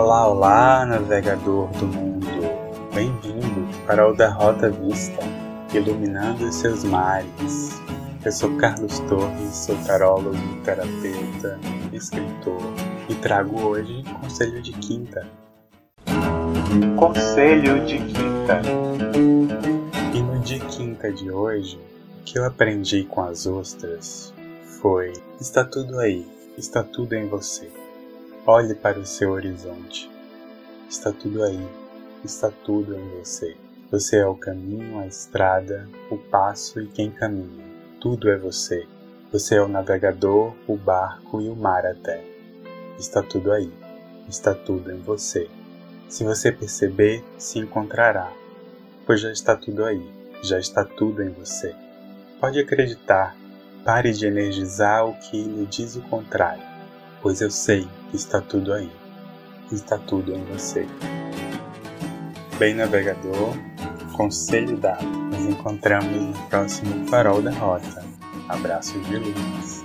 Olá, olá, navegador do mundo. Bem-vindo para o Da Rota Vista, iluminando os seus mares. Eu sou Carlos Torres, sou tarólogo, terapeuta, escritor e trago hoje Conselho de Quinta. Conselho de Quinta. E no de quinta de hoje, o que eu aprendi com as ostras foi: está tudo aí, está tudo em você. Olhe para o seu horizonte. Está tudo aí, está tudo em você. Você é o caminho, a estrada, o passo e quem caminha. Tudo é você. Você é o navegador, o barco e o mar até. Está tudo aí, está tudo em você. Se você perceber, se encontrará, pois já está tudo aí, já está tudo em você. Pode acreditar, pare de energizar o que lhe diz o contrário pois eu sei que está tudo aí, está tudo em você. Bem, navegador, conselho dado. Nos encontramos no próximo Farol da Rota. Abraços de luz.